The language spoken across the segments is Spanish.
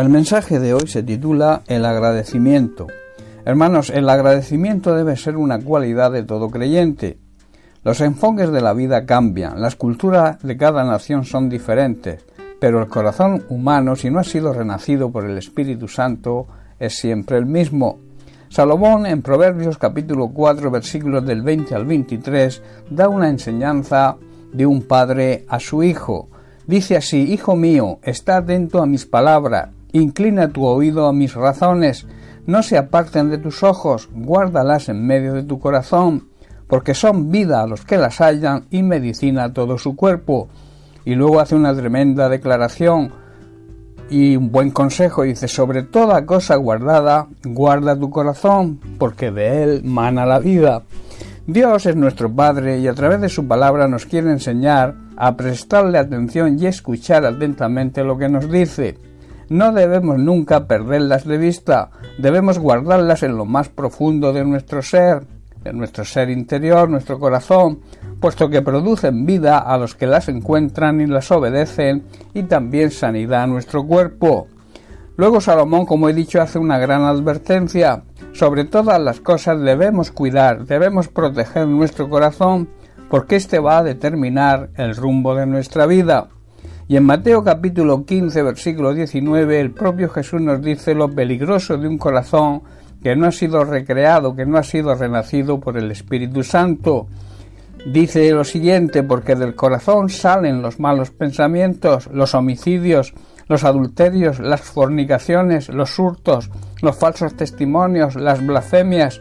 El mensaje de hoy se titula El agradecimiento. Hermanos, el agradecimiento debe ser una cualidad de todo creyente. Los enfoques de la vida cambian, las culturas de cada nación son diferentes, pero el corazón humano, si no ha sido renacido por el Espíritu Santo, es siempre el mismo. Salomón en Proverbios capítulo 4 versículos del 20 al 23 da una enseñanza de un padre a su hijo. Dice así, Hijo mío, está atento a mis palabras, Inclina tu oído a mis razones, no se aparten de tus ojos, guárdalas en medio de tu corazón, porque son vida a los que las hallan y medicina a todo su cuerpo. Y luego hace una tremenda declaración y un buen consejo, dice, sobre toda cosa guardada, guarda tu corazón, porque de él mana la vida. Dios es nuestro Padre y a través de su palabra nos quiere enseñar a prestarle atención y escuchar atentamente lo que nos dice. No debemos nunca perderlas de vista, debemos guardarlas en lo más profundo de nuestro ser, en nuestro ser interior, nuestro corazón, puesto que producen vida a los que las encuentran y las obedecen, y también sanidad a nuestro cuerpo. Luego Salomón, como he dicho, hace una gran advertencia. Sobre todas las cosas debemos cuidar, debemos proteger nuestro corazón, porque éste va a determinar el rumbo de nuestra vida. Y en Mateo capítulo 15, versículo 19, el propio Jesús nos dice lo peligroso de un corazón que no ha sido recreado, que no ha sido renacido por el Espíritu Santo. Dice lo siguiente, porque del corazón salen los malos pensamientos, los homicidios, los adulterios, las fornicaciones, los hurtos, los falsos testimonios, las blasfemias.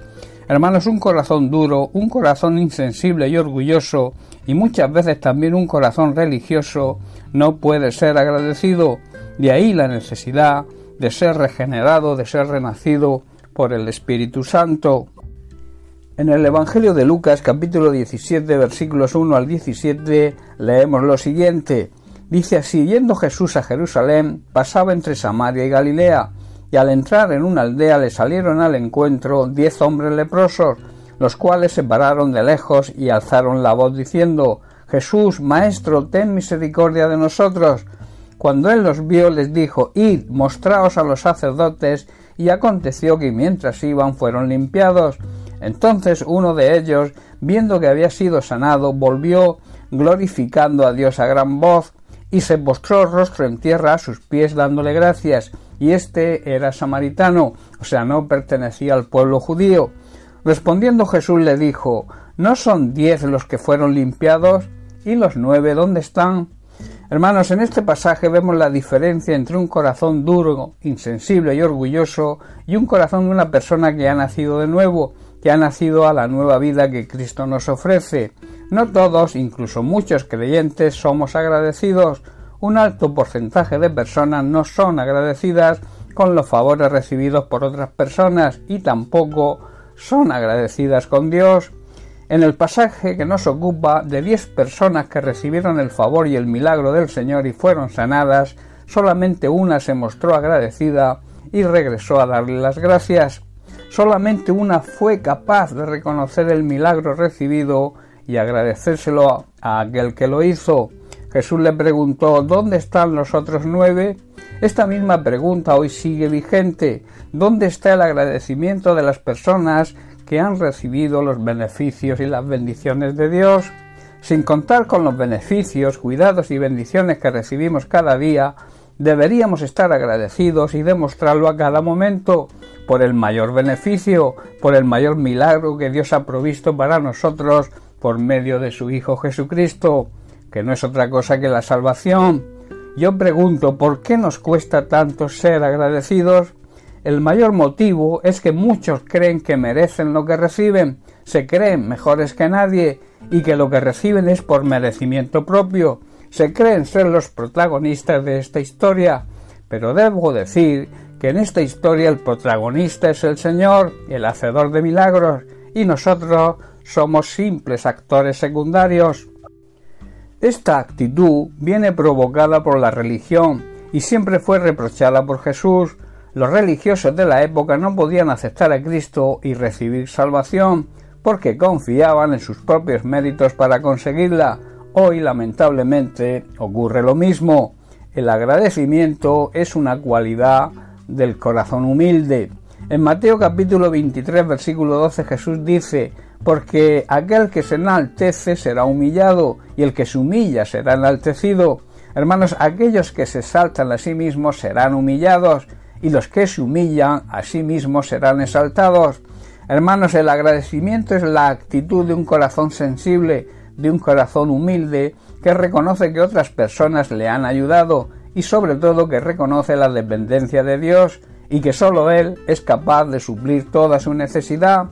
Hermanos, un corazón duro, un corazón insensible y orgulloso, y muchas veces también un corazón religioso, no puede ser agradecido. De ahí la necesidad de ser regenerado, de ser renacido por el Espíritu Santo. En el Evangelio de Lucas capítulo 17 versículos 1 al 17 leemos lo siguiente. Dice así, yendo Jesús a Jerusalén, pasaba entre Samaria y Galilea, y al entrar en una aldea le salieron al encuentro diez hombres leprosos, los cuales se pararon de lejos y alzaron la voz diciendo Jesús, Maestro, ten misericordia de nosotros. Cuando él los vio, les dijo, Id, mostraos a los sacerdotes, y aconteció que mientras iban fueron limpiados. Entonces uno de ellos, viendo que había sido sanado, volvió glorificando a Dios a gran voz, y se postró rostro en tierra a sus pies dándole gracias, y éste era samaritano, o sea, no pertenecía al pueblo judío. Respondiendo Jesús le dijo, ¿no son diez los que fueron limpiados? ¿Y los nueve dónde están? Hermanos, en este pasaje vemos la diferencia entre un corazón duro, insensible y orgulloso y un corazón de una persona que ha nacido de nuevo, que ha nacido a la nueva vida que Cristo nos ofrece. No todos, incluso muchos creyentes, somos agradecidos. Un alto porcentaje de personas no son agradecidas con los favores recibidos por otras personas y tampoco son agradecidas con Dios. En el pasaje que nos ocupa, de diez personas que recibieron el favor y el milagro del Señor y fueron sanadas, solamente una se mostró agradecida y regresó a darle las gracias. Solamente una fue capaz de reconocer el milagro recibido y agradecérselo a aquel que lo hizo. Jesús le preguntó ¿Dónde están los otros nueve? Esta misma pregunta hoy sigue vigente. ¿Dónde está el agradecimiento de las personas que han recibido los beneficios y las bendiciones de Dios, sin contar con los beneficios, cuidados y bendiciones que recibimos cada día, deberíamos estar agradecidos y demostrarlo a cada momento por el mayor beneficio, por el mayor milagro que Dios ha provisto para nosotros por medio de su Hijo Jesucristo, que no es otra cosa que la salvación. Yo pregunto, ¿por qué nos cuesta tanto ser agradecidos? El mayor motivo es que muchos creen que merecen lo que reciben, se creen mejores que nadie y que lo que reciben es por merecimiento propio, se creen ser los protagonistas de esta historia, pero debo decir que en esta historia el protagonista es el Señor, el hacedor de milagros, y nosotros somos simples actores secundarios. Esta actitud viene provocada por la religión y siempre fue reprochada por Jesús, los religiosos de la época no podían aceptar a Cristo y recibir salvación porque confiaban en sus propios méritos para conseguirla. Hoy lamentablemente ocurre lo mismo. el agradecimiento es una cualidad del corazón humilde. En Mateo capítulo 23 versículo 12 Jesús dice, porque aquel que se enaltece será humillado y el que se humilla será enaltecido. Hermanos, aquellos que se saltan a sí mismos serán humillados y los que se humillan a sí mismos serán exaltados. Hermanos, el agradecimiento es la actitud de un corazón sensible, de un corazón humilde, que reconoce que otras personas le han ayudado y sobre todo que reconoce la dependencia de Dios y que sólo Él es capaz de suplir toda su necesidad.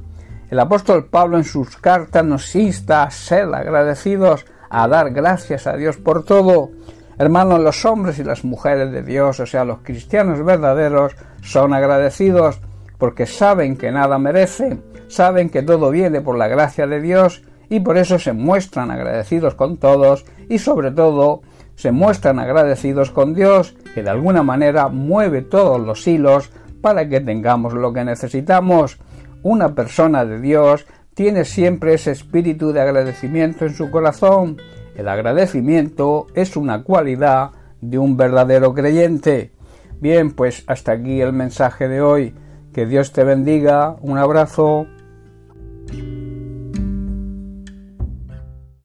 El apóstol Pablo en sus cartas nos insta a ser agradecidos, a dar gracias a Dios por todo. Hermanos, los hombres y las mujeres de Dios, o sea, los cristianos verdaderos, son agradecidos porque saben que nada merecen, saben que todo viene por la gracia de Dios y por eso se muestran agradecidos con todos y sobre todo se muestran agradecidos con Dios que de alguna manera mueve todos los hilos para que tengamos lo que necesitamos. Una persona de Dios tiene siempre ese espíritu de agradecimiento en su corazón. El agradecimiento es una cualidad de un verdadero creyente. Bien, pues hasta aquí el mensaje de hoy. Que Dios te bendiga. Un abrazo.